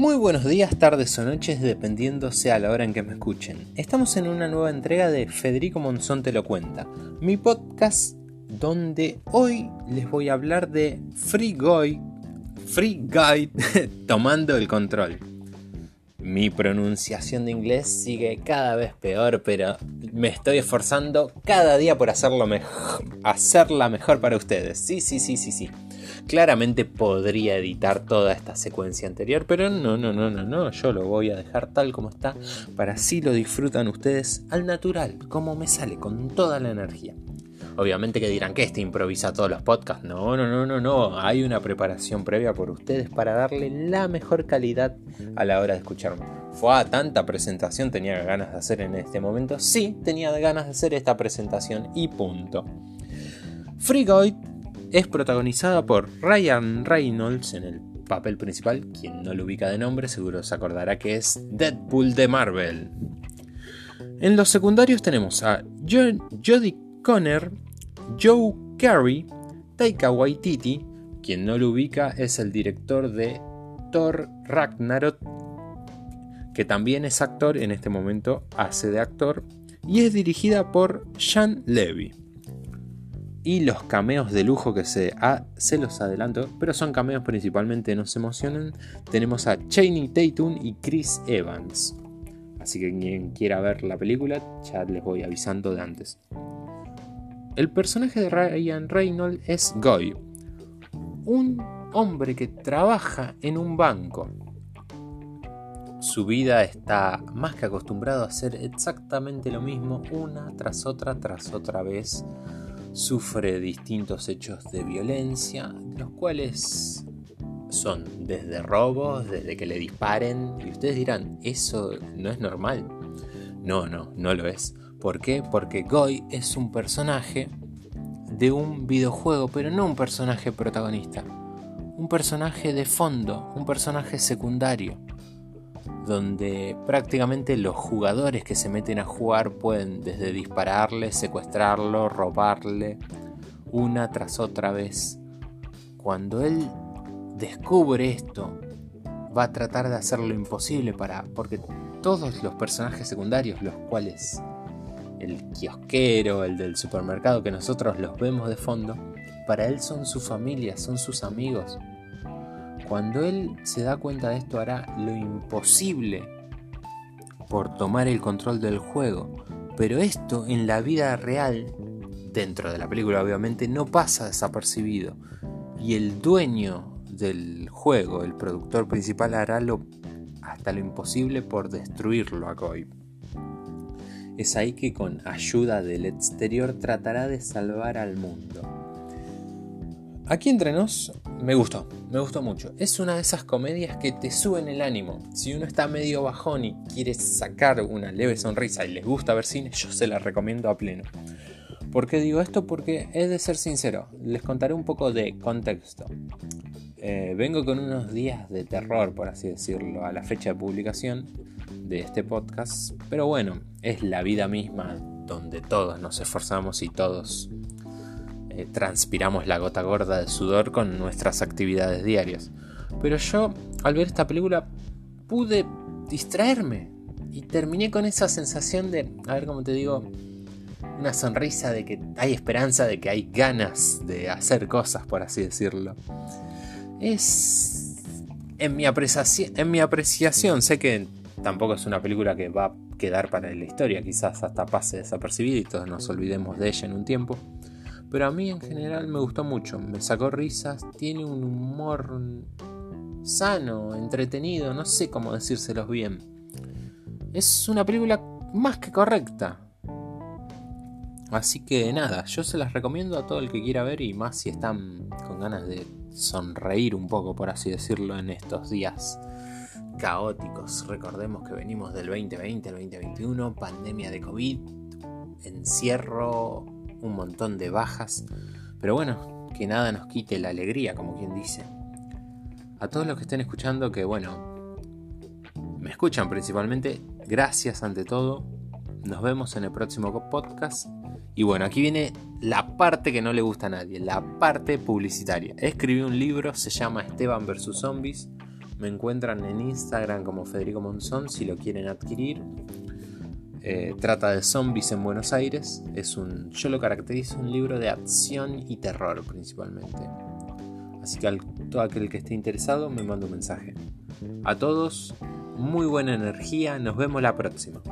Muy buenos días, tardes o noches, dependiendo sea la hora en que me escuchen. Estamos en una nueva entrega de Federico Monzón te lo cuenta, mi podcast donde hoy les voy a hablar de Free Guy, Free Guy tomando el control. Mi pronunciación de inglés sigue cada vez peor, pero me estoy esforzando cada día por hacerlo mejor, hacerla mejor para ustedes. Sí, sí, sí, sí, sí. Claramente podría editar toda esta secuencia anterior, pero no, no, no, no, no. Yo lo voy a dejar tal como está para así lo disfrutan ustedes al natural, como me sale, con toda la energía. Obviamente que dirán que este improvisa todos los podcasts. No, no, no, no, no. Hay una preparación previa por ustedes para darle la mejor calidad a la hora de escucharme. ¿Fue a tanta presentación tenía ganas de hacer en este momento? Sí, tenía ganas de hacer esta presentación y punto. Freegoid es protagonizada por Ryan Reynolds en el papel principal. Quien no lo ubica de nombre seguro se acordará que es Deadpool de Marvel. En los secundarios tenemos a Jodie Conner, Joe Carey, Taika Waititi, quien no lo ubica es el director de Thor Ragnarok, que también es actor, en este momento hace de actor, y es dirigida por Sean Levy. Y los cameos de lujo que se, se los adelanto, pero son cameos principalmente, no se emocionen. Tenemos a Channing Tatum y Chris Evans. Así que quien quiera ver la película, ya les voy avisando de antes. El personaje de Ryan Reynolds es Goy, un hombre que trabaja en un banco. Su vida está más que acostumbrado a hacer exactamente lo mismo una tras otra tras otra vez. Sufre distintos hechos de violencia, los cuales son desde robos, desde que le disparen, y ustedes dirán, eso no es normal. No, no, no lo es. ¿Por qué? Porque Goy es un personaje de un videojuego, pero no un personaje protagonista. Un personaje de fondo, un personaje secundario, donde prácticamente los jugadores que se meten a jugar pueden desde dispararle, secuestrarlo, robarle, una tras otra vez. Cuando él descubre esto, va a tratar de hacer lo imposible para... porque todos los personajes secundarios, los cuales el kiosquero, el del supermercado que nosotros los vemos de fondo, para él son su familia, son sus amigos. Cuando él se da cuenta de esto hará lo imposible por tomar el control del juego. Pero esto en la vida real, dentro de la película obviamente, no pasa desapercibido. Y el dueño del juego, el productor principal, hará lo, hasta lo imposible por destruirlo a Koi. Es ahí que con ayuda del exterior tratará de salvar al mundo. Aquí entre nos me gustó, me gustó mucho. Es una de esas comedias que te suben el ánimo. Si uno está medio bajón y quiere sacar una leve sonrisa y les gusta ver cine, yo se la recomiendo a pleno. ¿Por qué digo esto? Porque es de ser sincero. Les contaré un poco de contexto. Eh, vengo con unos días de terror, por así decirlo, a la fecha de publicación de este podcast. Pero bueno, es la vida misma donde todos nos esforzamos y todos eh, transpiramos la gota gorda de sudor con nuestras actividades diarias. Pero yo, al ver esta película, pude distraerme y terminé con esa sensación de, a ver cómo te digo, una sonrisa de que hay esperanza, de que hay ganas de hacer cosas, por así decirlo. Es... En mi, apreciación, en mi apreciación, sé que tampoco es una película que va a quedar para la historia, quizás hasta pase desapercibida y todos nos olvidemos de ella en un tiempo. Pero a mí en general me gustó mucho, me sacó risas, tiene un humor sano, entretenido, no sé cómo decírselos bien. Es una película más que correcta. Así que nada, yo se las recomiendo a todo el que quiera ver y más si están con ganas de sonreír un poco, por así decirlo, en estos días caóticos. Recordemos que venimos del 2020 al 2021, pandemia de COVID, encierro, un montón de bajas. Pero bueno, que nada nos quite la alegría, como quien dice. A todos los que estén escuchando, que bueno, me escuchan principalmente, gracias ante todo. Nos vemos en el próximo podcast. Y bueno, aquí viene la parte que no le gusta a nadie, la parte publicitaria. Escribí un libro, se llama Esteban vs. Zombies Me encuentran en Instagram como Federico Monzón si lo quieren adquirir. Eh, trata de zombies en Buenos Aires. Es un, yo lo caracterizo un libro de acción y terror principalmente. Así que todo aquel que esté interesado me manda un mensaje. A todos, muy buena energía, nos vemos la próxima.